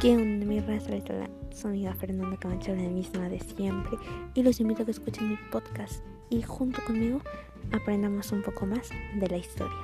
¿Qué onda mi raza? Soy amiga Fernanda Camacho, la misma de siempre, y los invito a que escuchen mi podcast y junto conmigo aprendamos un poco más de la historia.